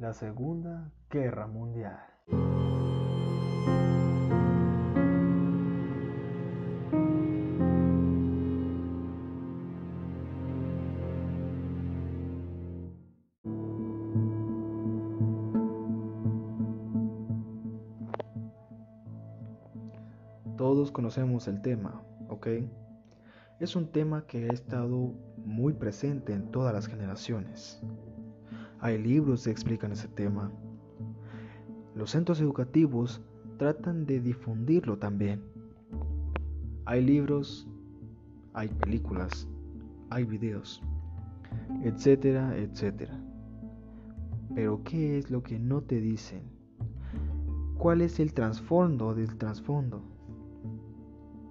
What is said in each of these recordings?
La Segunda Guerra Mundial. Todos conocemos el tema, ¿ok? Es un tema que ha estado muy presente en todas las generaciones. Hay libros que explican ese tema. Los centros educativos tratan de difundirlo también. Hay libros, hay películas, hay videos, etcétera, etcétera. Pero ¿qué es lo que no te dicen? ¿Cuál es el trasfondo del trasfondo?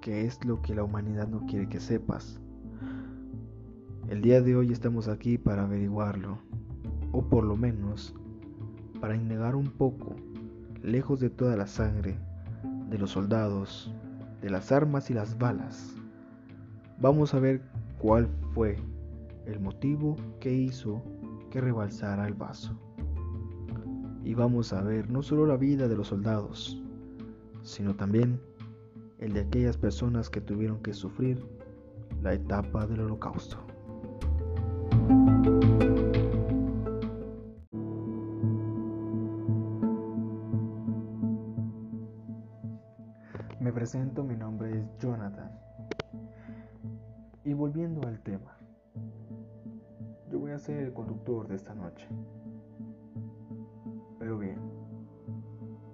¿Qué es lo que la humanidad no quiere que sepas? El día de hoy estamos aquí para averiguarlo, o por lo menos para indagar un poco, lejos de toda la sangre, de los soldados, de las armas y las balas. Vamos a ver cuál fue el motivo que hizo que rebalsara el vaso. Y vamos a ver no solo la vida de los soldados, sino también el de aquellas personas que tuvieron que sufrir la etapa del holocausto. Noche. Pero bien,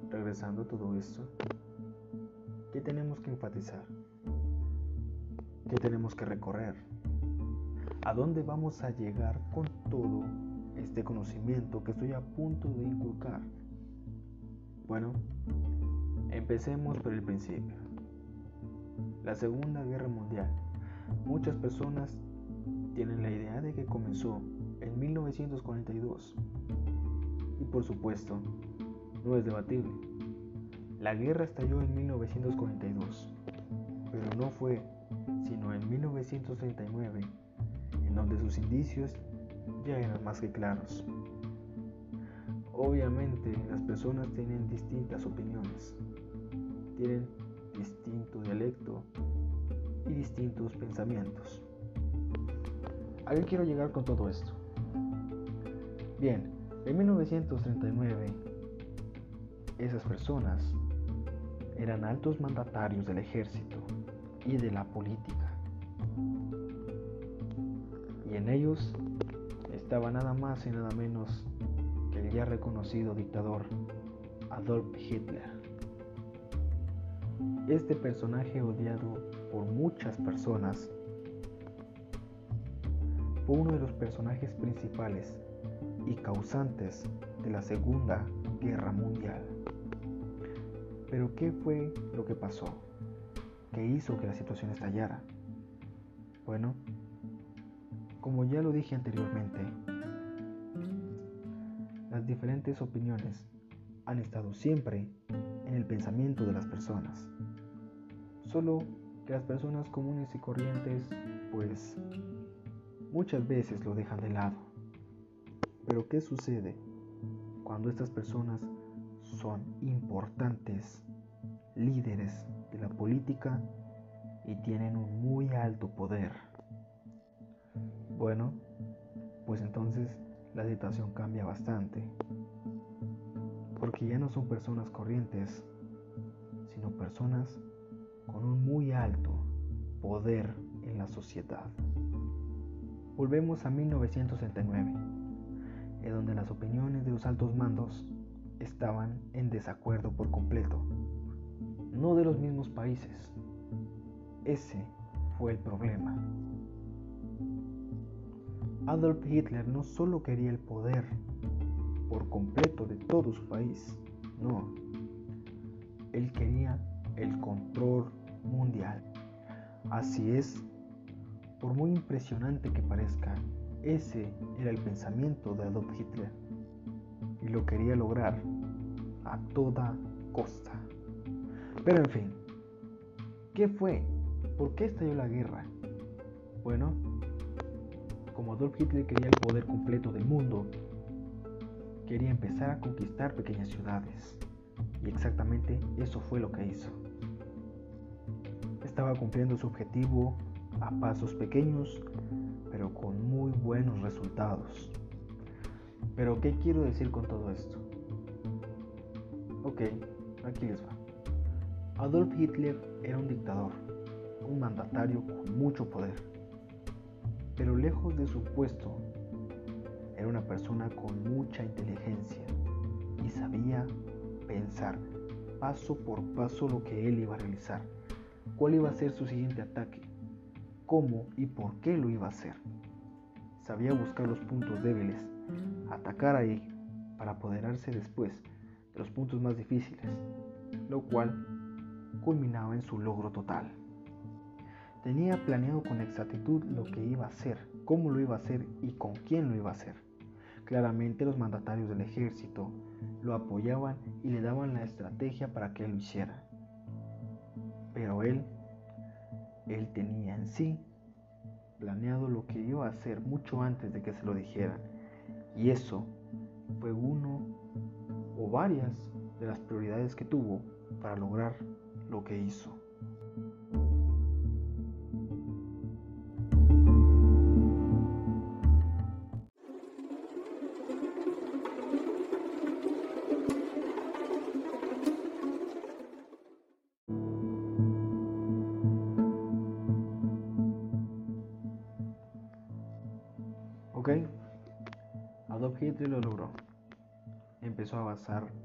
regresando a todo esto, ¿qué tenemos que enfatizar? ¿Qué tenemos que recorrer? ¿A dónde vamos a llegar con todo este conocimiento que estoy a punto de inculcar? Bueno, empecemos por el principio. La Segunda Guerra Mundial. Muchas personas tienen la idea de que comenzó en 1942. Y por supuesto, no es debatible. La guerra estalló en 1942, pero no fue sino en 1939 en donde sus indicios ya eran más que claros. Obviamente las personas tienen distintas opiniones, tienen distinto dialecto y distintos pensamientos. ¿A qué quiero llegar con todo esto? Bien, en 1939 esas personas eran altos mandatarios del ejército y de la política. Y en ellos estaba nada más y nada menos que el ya reconocido dictador Adolf Hitler. Este personaje odiado por muchas personas fue uno de los personajes principales y causantes de la Segunda Guerra Mundial. Pero ¿qué fue lo que pasó? ¿Qué hizo que la situación estallara? Bueno, como ya lo dije anteriormente, las diferentes opiniones han estado siempre en el pensamiento de las personas. Solo que las personas comunes y corrientes, pues, muchas veces lo dejan de lado. Pero ¿qué sucede cuando estas personas son importantes líderes de la política y tienen un muy alto poder? Bueno, pues entonces la situación cambia bastante. Porque ya no son personas corrientes, sino personas con un muy alto poder en la sociedad. Volvemos a 1969, en donde las opiniones de los altos mandos estaban en desacuerdo por completo, no de los mismos países. Ese fue el problema. Adolf Hitler no solo quería el poder por completo de todo su país, no, él quería el control mundial. Así es, por muy impresionante que parezca, ese era el pensamiento de Adolf Hitler y lo quería lograr a toda costa. Pero en fin, ¿qué fue? ¿Por qué estalló la guerra? Bueno, como Adolf Hitler quería el poder completo del mundo, quería empezar a conquistar pequeñas ciudades. Y exactamente eso fue lo que hizo. Estaba cumpliendo su objetivo a pasos pequeños, pero con muy buenos resultados. Pero ¿qué quiero decir con todo esto? Ok, aquí les va. Adolf Hitler era un dictador, un mandatario con mucho poder. Pero lejos de su puesto, era una persona con mucha inteligencia y sabía pensar paso por paso lo que él iba a realizar, cuál iba a ser su siguiente ataque, cómo y por qué lo iba a hacer. Sabía buscar los puntos débiles, atacar ahí para apoderarse después de los puntos más difíciles, lo cual culminaba en su logro total. Tenía planeado con exactitud lo que iba a hacer, cómo lo iba a hacer y con quién lo iba a hacer. Claramente los mandatarios del ejército lo apoyaban y le daban la estrategia para que lo hiciera. Pero él, él tenía en sí planeado lo que iba a hacer mucho antes de que se lo dijeran. Y eso fue uno o varias de las prioridades que tuvo para lograr lo que hizo.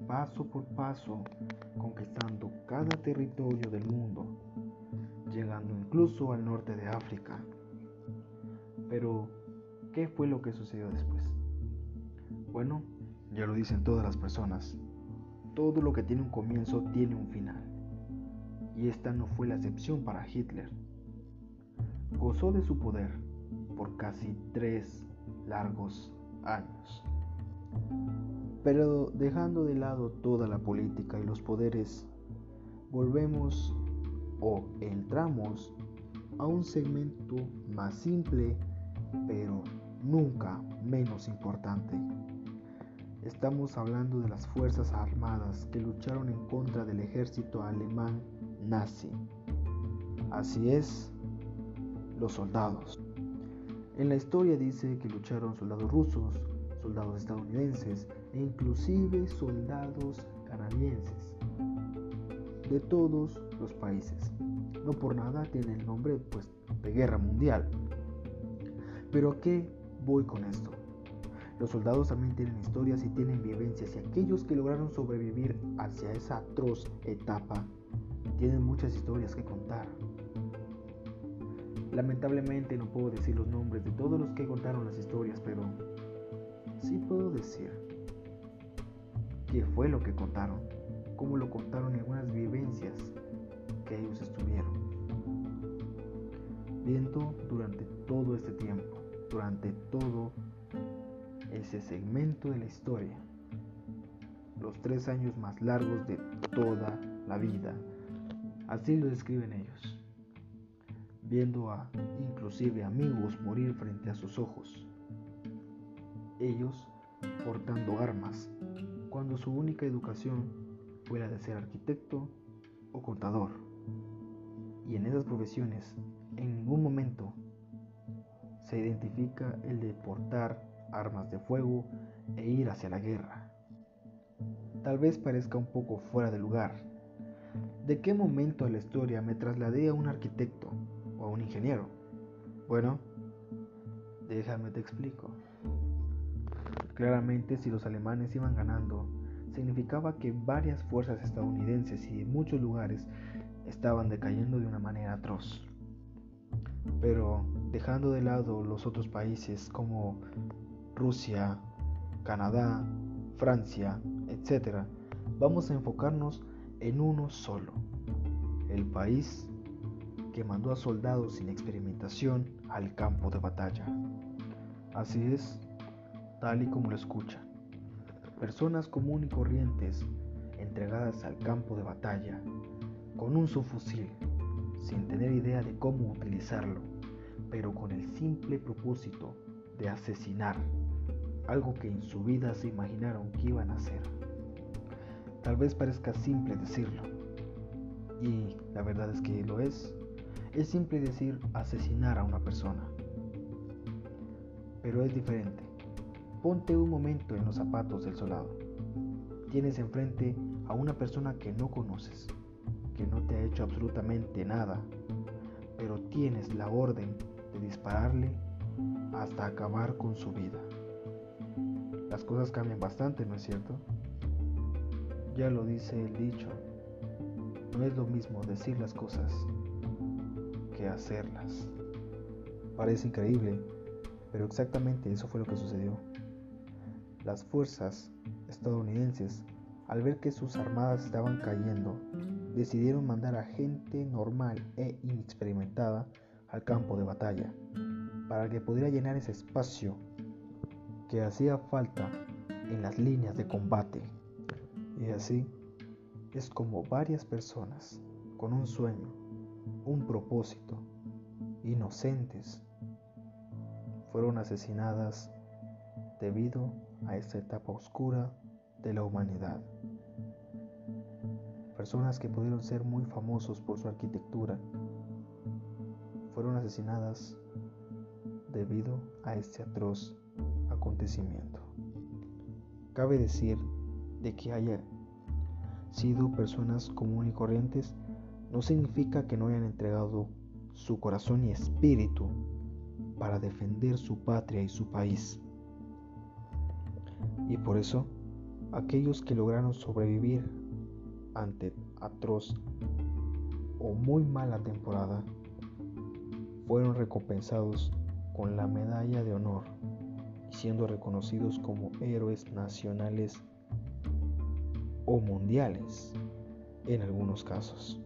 Paso por paso, conquistando cada territorio del mundo, llegando incluso al norte de África. Pero, ¿qué fue lo que sucedió después? Bueno, ya lo dicen todas las personas. Todo lo que tiene un comienzo tiene un final. Y esta no fue la excepción para Hitler. Gozó de su poder por casi tres largos años. Pero dejando de lado toda la política y los poderes, volvemos o entramos a un segmento más simple, pero nunca menos importante. Estamos hablando de las Fuerzas Armadas que lucharon en contra del ejército alemán nazi. Así es, los soldados. En la historia dice que lucharon soldados rusos, soldados estadounidenses inclusive soldados canadienses de todos los países. No por nada tiene el nombre pues, de guerra mundial. Pero ¿a qué voy con esto? Los soldados también tienen historias y tienen vivencias y aquellos que lograron sobrevivir hacia esa atroz etapa tienen muchas historias que contar. Lamentablemente no puedo decir los nombres de todos los que contaron las historias, pero sí puedo decir qué fue lo que contaron, cómo lo contaron en algunas vivencias que ellos estuvieron viendo durante todo este tiempo, durante todo ese segmento de la historia, los tres años más largos de toda la vida. Así lo describen ellos viendo a inclusive amigos morir frente a sus ojos. Ellos portando armas, cuando su única educación fue la de ser arquitecto o contador. Y en esas profesiones, en ningún momento se identifica el de portar armas de fuego e ir hacia la guerra. Tal vez parezca un poco fuera de lugar. ¿De qué momento de la historia me trasladé a un arquitecto o a un ingeniero. Bueno, déjame te explico. Claramente si los alemanes iban ganando, significaba que varias fuerzas estadounidenses y en muchos lugares estaban decayendo de una manera atroz. Pero dejando de lado los otros países como Rusia, Canadá, Francia, etc., vamos a enfocarnos en uno solo, el país que mandó a soldados sin experimentación al campo de batalla. Así es, tal y como lo escuchan. Personas comunes y corrientes entregadas al campo de batalla con un subfusil, sin tener idea de cómo utilizarlo, pero con el simple propósito de asesinar algo que en su vida se imaginaron que iban a hacer. Tal vez parezca simple decirlo, y la verdad es que lo es. Es simple decir asesinar a una persona, pero es diferente. Ponte un momento en los zapatos del soldado. Tienes enfrente a una persona que no conoces, que no te ha hecho absolutamente nada, pero tienes la orden de dispararle hasta acabar con su vida. Las cosas cambian bastante, ¿no es cierto? Ya lo dice el dicho, no es lo mismo decir las cosas que hacerlas. Parece increíble, pero exactamente eso fue lo que sucedió. Las fuerzas estadounidenses, al ver que sus armadas estaban cayendo, decidieron mandar a gente normal e inexperimentada al campo de batalla, para que pudiera llenar ese espacio que hacía falta en las líneas de combate. Y así es como varias personas con un sueño, un propósito, inocentes, fueron asesinadas debido a esta etapa oscura de la humanidad. Personas que pudieron ser muy famosos por su arquitectura fueron asesinadas debido a este atroz acontecimiento. Cabe decir de que haya sido personas comunes y corrientes no significa que no hayan entregado su corazón y espíritu para defender su patria y su país. Y por eso, aquellos que lograron sobrevivir ante atroz o muy mala temporada fueron recompensados con la medalla de honor y siendo reconocidos como héroes nacionales o mundiales en algunos casos.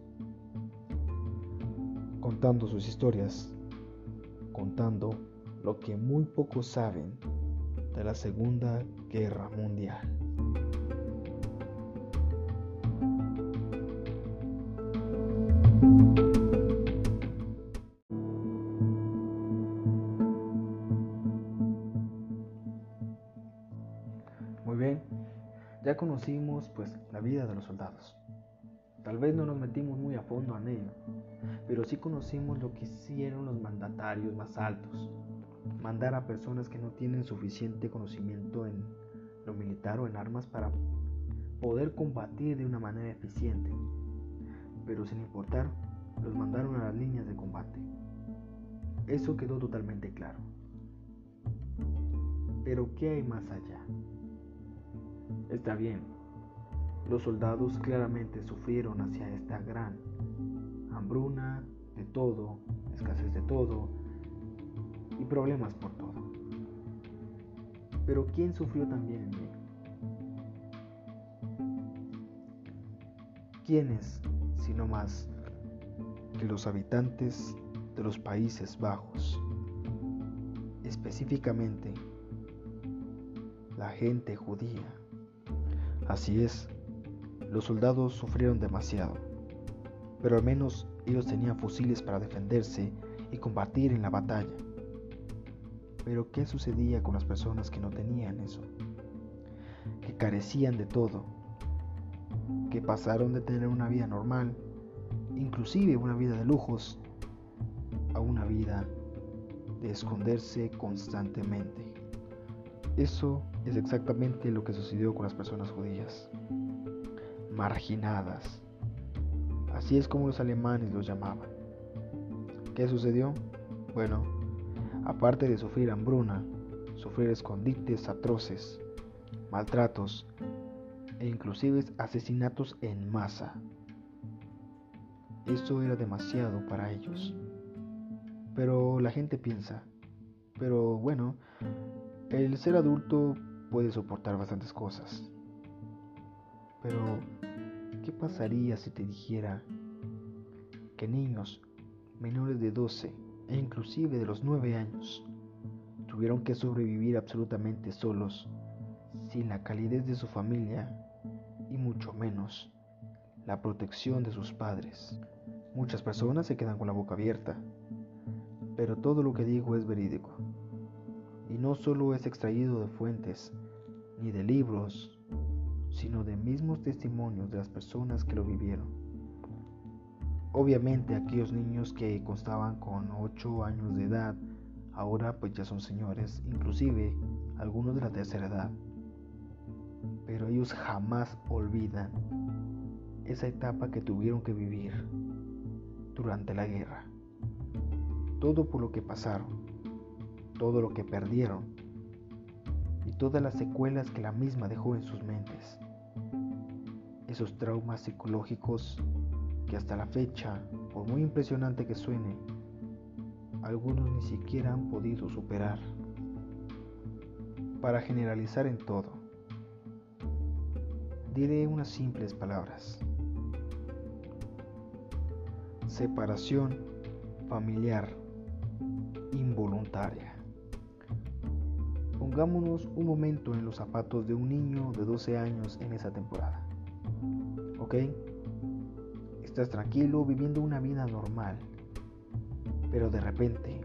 Contando sus historias, contando lo que muy pocos saben de la Segunda Guerra Mundial. Muy bien, ya conocimos pues la vida de los soldados. Tal vez no nos metimos muy a fondo en ello, pero sí conocimos lo que hicieron los mandatarios más altos. Mandar a personas que no tienen suficiente conocimiento en lo militar o en armas para poder combatir de una manera eficiente. Pero sin importar, los mandaron a las líneas de combate. Eso quedó totalmente claro. Pero ¿qué hay más allá? Está bien, los soldados claramente sufrieron hacia esta gran hambruna de todo, escasez de todo y problemas por todo. Pero ¿quién sufrió también en ello? ¿Quiénes, sino más que los habitantes de los Países Bajos? Específicamente, la gente judía. Así es, los soldados sufrieron demasiado, pero al menos ellos tenían fusiles para defenderse y combatir en la batalla. Pero ¿qué sucedía con las personas que no tenían eso? Que carecían de todo, que pasaron de tener una vida normal, inclusive una vida de lujos, a una vida de esconderse constantemente. Eso es exactamente lo que sucedió con las personas judías marginadas. Así es como los alemanes los llamaban. ¿Qué sucedió? Bueno, aparte de sufrir hambruna, sufrir escondites atroces, maltratos e inclusive asesinatos en masa. Esto era demasiado para ellos. Pero la gente piensa, pero bueno, el ser adulto puede soportar bastantes cosas. Pero, ¿qué pasaría si te dijera que niños menores de 12 e inclusive de los 9 años tuvieron que sobrevivir absolutamente solos, sin la calidez de su familia y mucho menos la protección de sus padres? Muchas personas se quedan con la boca abierta, pero todo lo que digo es verídico. Y no solo es extraído de fuentes ni de libros, sino de mismos testimonios de las personas que lo vivieron. Obviamente aquellos niños que constaban con 8 años de edad, ahora pues ya son señores, inclusive algunos de la tercera edad. Pero ellos jamás olvidan esa etapa que tuvieron que vivir durante la guerra. Todo por lo que pasaron, todo lo que perdieron y todas las secuelas que la misma dejó en sus mentes. Esos traumas psicológicos hasta la fecha, por muy impresionante que suene, algunos ni siquiera han podido superar. Para generalizar en todo, diré unas simples palabras separación familiar involuntaria. Pongámonos un momento en los zapatos de un niño de 12 años en esa temporada. ¿Ok? Estás tranquilo viviendo una vida normal, pero de repente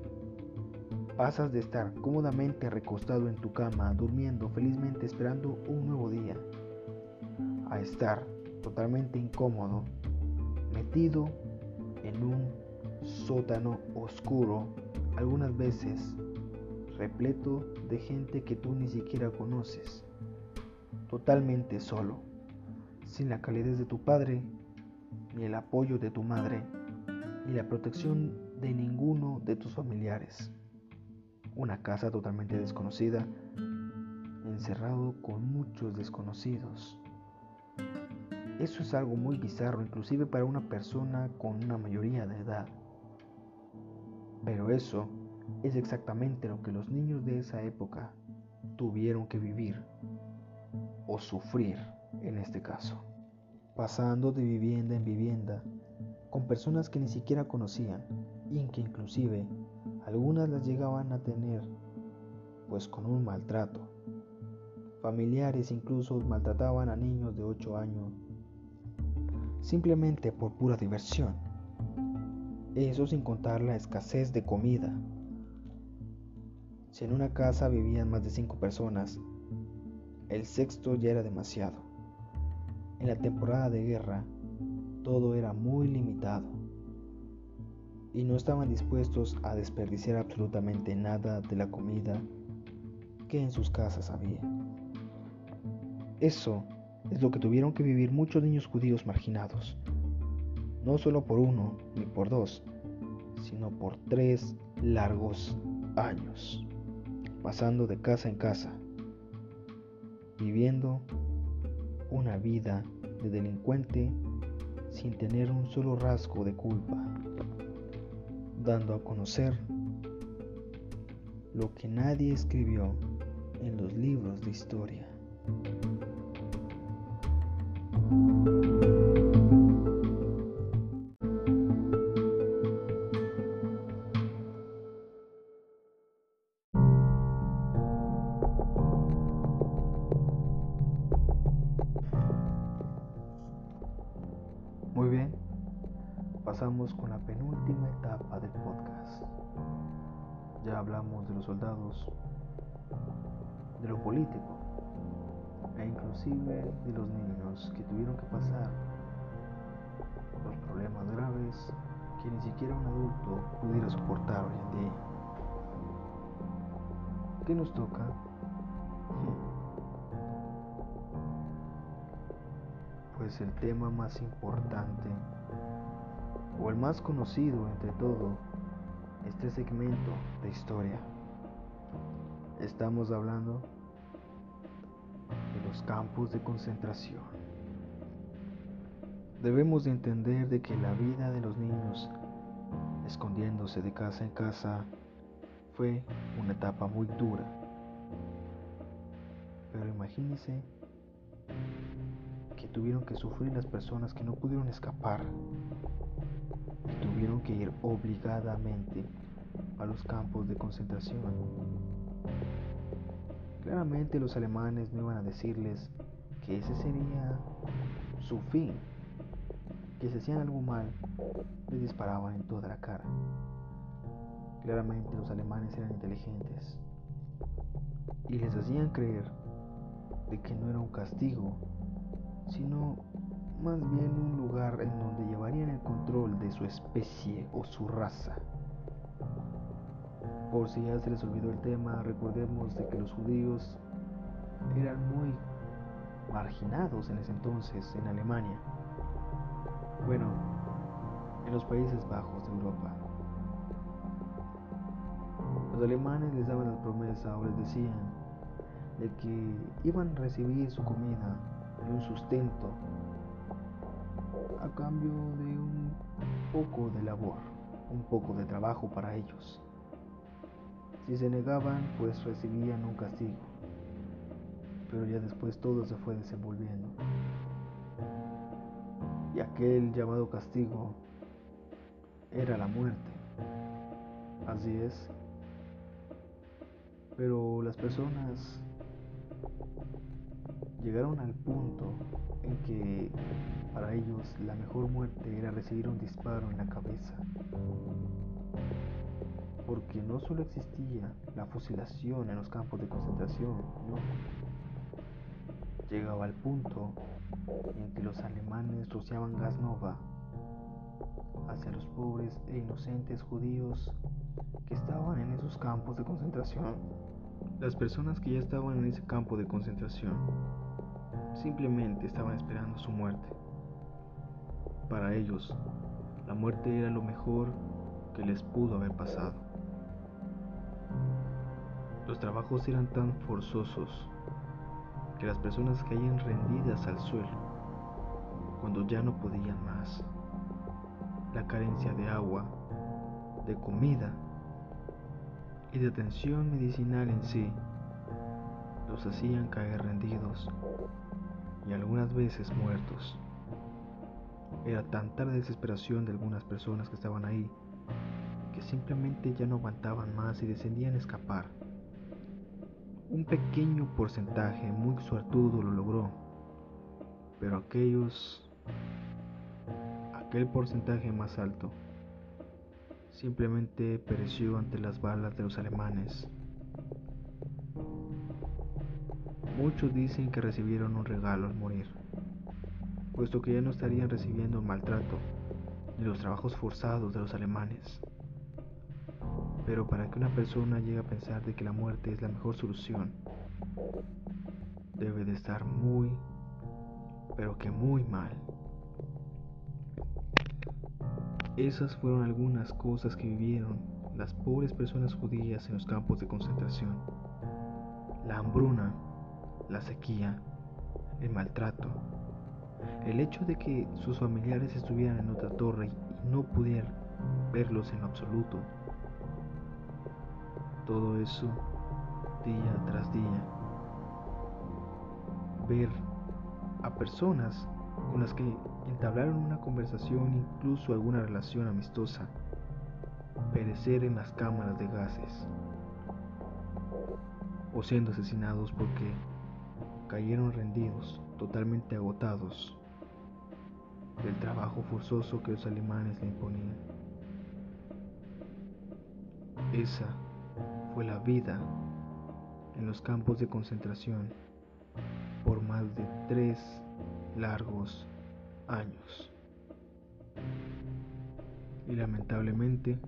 pasas de estar cómodamente recostado en tu cama, durmiendo felizmente esperando un nuevo día, a estar totalmente incómodo, metido en un sótano oscuro, algunas veces repleto de gente que tú ni siquiera conoces, totalmente solo, sin la calidez de tu padre, ni el apoyo de tu madre, ni la protección de ninguno de tus familiares. Una casa totalmente desconocida, encerrado con muchos desconocidos. Eso es algo muy bizarro, inclusive para una persona con una mayoría de edad. Pero eso es exactamente lo que los niños de esa época tuvieron que vivir o sufrir en este caso, pasando de vivienda en vivienda con personas que ni siquiera conocían y que inclusive algunas las llegaban a tener pues con un maltrato. Familiares incluso maltrataban a niños de 8 años simplemente por pura diversión. Eso sin contar la escasez de comida. Si en una casa vivían más de cinco personas, el sexto ya era demasiado. En la temporada de guerra, todo era muy limitado y no estaban dispuestos a desperdiciar absolutamente nada de la comida que en sus casas había. Eso es lo que tuvieron que vivir muchos niños judíos marginados, no solo por uno ni por dos, sino por tres largos años, pasando de casa en casa, viviendo una vida de delincuente sin tener un solo rasgo de culpa, dando a conocer lo que nadie escribió en los libros de historia. Ya hablamos de los soldados, de lo político, e inclusive de los niños que tuvieron que pasar los problemas graves que ni siquiera un adulto pudiera soportar hoy en día. ¿Qué nos toca? Pues el tema más importante o el más conocido entre todo este segmento de historia. Estamos hablando de los campos de concentración. Debemos de entender de que la vida de los niños escondiéndose de casa en casa fue una etapa muy dura. Pero imagínense que tuvieron que sufrir las personas que no pudieron escapar tuvieron que ir obligadamente a los campos de concentración. Claramente los alemanes no iban a decirles que ese sería su fin, que si hacían algo mal, les disparaban en toda la cara. Claramente los alemanes eran inteligentes y les hacían creer de que no era un castigo, sino más bien un lugar en donde llevarían el control de su especie o su raza. Por si ya se les olvidó el tema, recordemos de que los judíos eran muy marginados en ese entonces en Alemania. Bueno, en los Países Bajos de Europa. Los alemanes les daban la promesa o les decían de que iban a recibir su comida y un sustento a cambio de un poco de labor, un poco de trabajo para ellos. Si se negaban, pues recibían un castigo. Pero ya después todo se fue desenvolviendo. Y aquel llamado castigo era la muerte. Así es. Pero las personas llegaron al punto en que para ellos la mejor muerte era recibir un disparo en la cabeza porque no solo existía la fusilación en los campos de concentración, no. Llegaba al punto en que los alemanes rociaban gas nova hacia los pobres e inocentes judíos que estaban en esos campos de concentración. Las personas que ya estaban en ese campo de concentración simplemente estaban esperando su muerte. Para ellos, la muerte era lo mejor que les pudo haber pasado. Los trabajos eran tan forzosos que las personas caían rendidas al suelo cuando ya no podían más. La carencia de agua, de comida y de atención medicinal en sí los hacían caer rendidos y algunas veces muertos. Era tanta la desesperación de algunas personas que estaban ahí que simplemente ya no aguantaban más y decidían escapar. Un pequeño porcentaje muy suertudo lo logró, pero aquellos, aquel porcentaje más alto, simplemente pereció ante las balas de los alemanes. Muchos dicen que recibieron un regalo al morir, puesto que ya no estarían recibiendo el maltrato ni los trabajos forzados de los alemanes. Pero para que una persona llegue a pensar de que la muerte es la mejor solución, debe de estar muy, pero que muy mal. Esas fueron algunas cosas que vivieron las pobres personas judías en los campos de concentración. La hambruna, la sequía, el maltrato, el hecho de que sus familiares estuvieran en otra torre y no pudieran verlos en absoluto, todo eso día tras día. Ver a personas con las que entablaron una conversación, incluso alguna relación amistosa, perecer en las cámaras de gases o siendo asesinados porque cayeron rendidos, totalmente agotados del trabajo forzoso que los alemanes le imponían. Esa fue la vida en los campos de concentración por más de tres largos años. Y lamentablemente,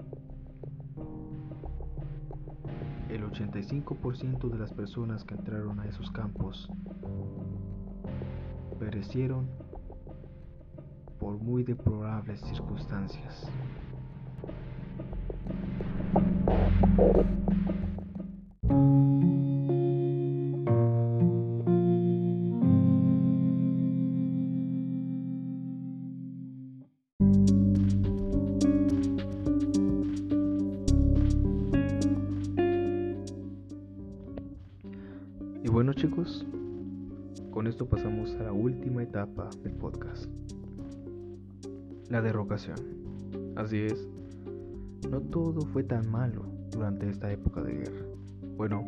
el 85% de las personas que entraron a esos campos perecieron por muy deplorables circunstancias. Con esto pasamos a la última etapa del podcast. La derrocación. Así es, no todo fue tan malo durante esta época de guerra. Bueno,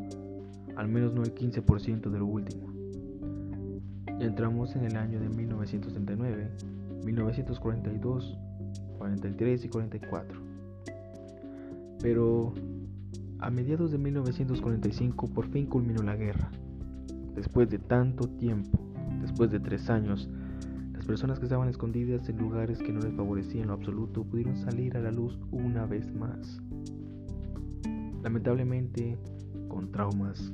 al menos no el 15% de lo último. Entramos en el año de 1939, 1942, 43 y 44. Pero A mediados de 1945 por fin culminó la guerra. Después de tanto tiempo, después de tres años, las personas que estaban escondidas en lugares que no les favorecían en lo absoluto pudieron salir a la luz una vez más. Lamentablemente, con traumas,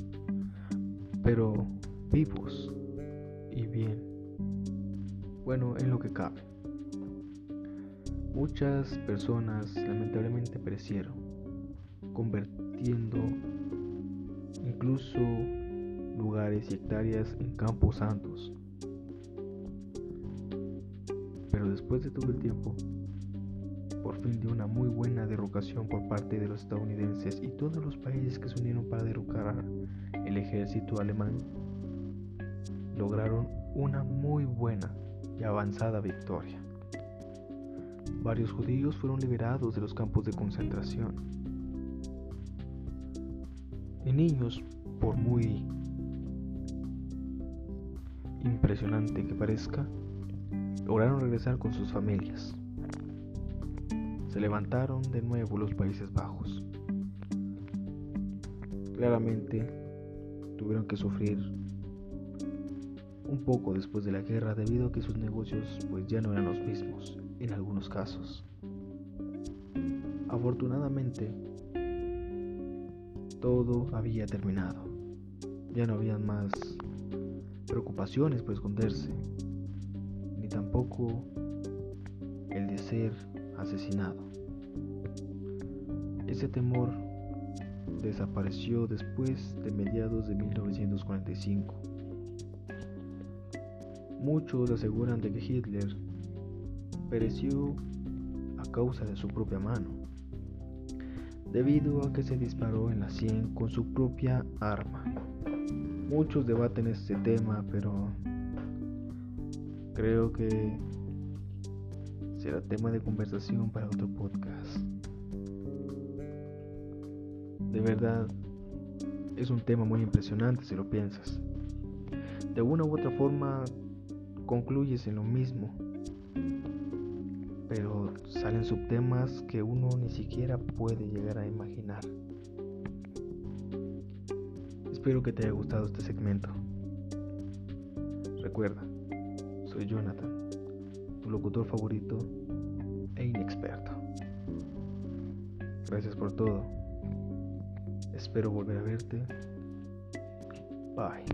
pero vivos y bien. Bueno, en lo que cabe. Muchas personas lamentablemente perecieron, convirtiendo incluso lugares y hectáreas en campos santos. Pero después de todo el tiempo, por fin de una muy buena derrocación por parte de los estadounidenses y todos los países que se unieron para derrocar el ejército alemán, lograron una muy buena y avanzada victoria. Varios judíos fueron liberados de los campos de concentración. Y niños, por muy impresionante que parezca, lograron regresar con sus familias. Se levantaron de nuevo los Países Bajos. Claramente tuvieron que sufrir un poco después de la guerra debido a que sus negocios pues ya no eran los mismos en algunos casos. Afortunadamente todo había terminado. Ya no había más preocupaciones por esconderse, ni tampoco el de ser asesinado. Ese temor desapareció después de mediados de 1945. Muchos aseguran de que Hitler pereció a causa de su propia mano, debido a que se disparó en la sien con su propia arma. Muchos debaten este tema, pero creo que será tema de conversación para otro podcast. De verdad, es un tema muy impresionante si lo piensas. De una u otra forma, concluyes en lo mismo, pero salen subtemas que uno ni siquiera puede llegar a imaginar. Espero que te haya gustado este segmento. Recuerda, soy Jonathan, tu locutor favorito e inexperto. Gracias por todo. Espero volver a verte. Bye.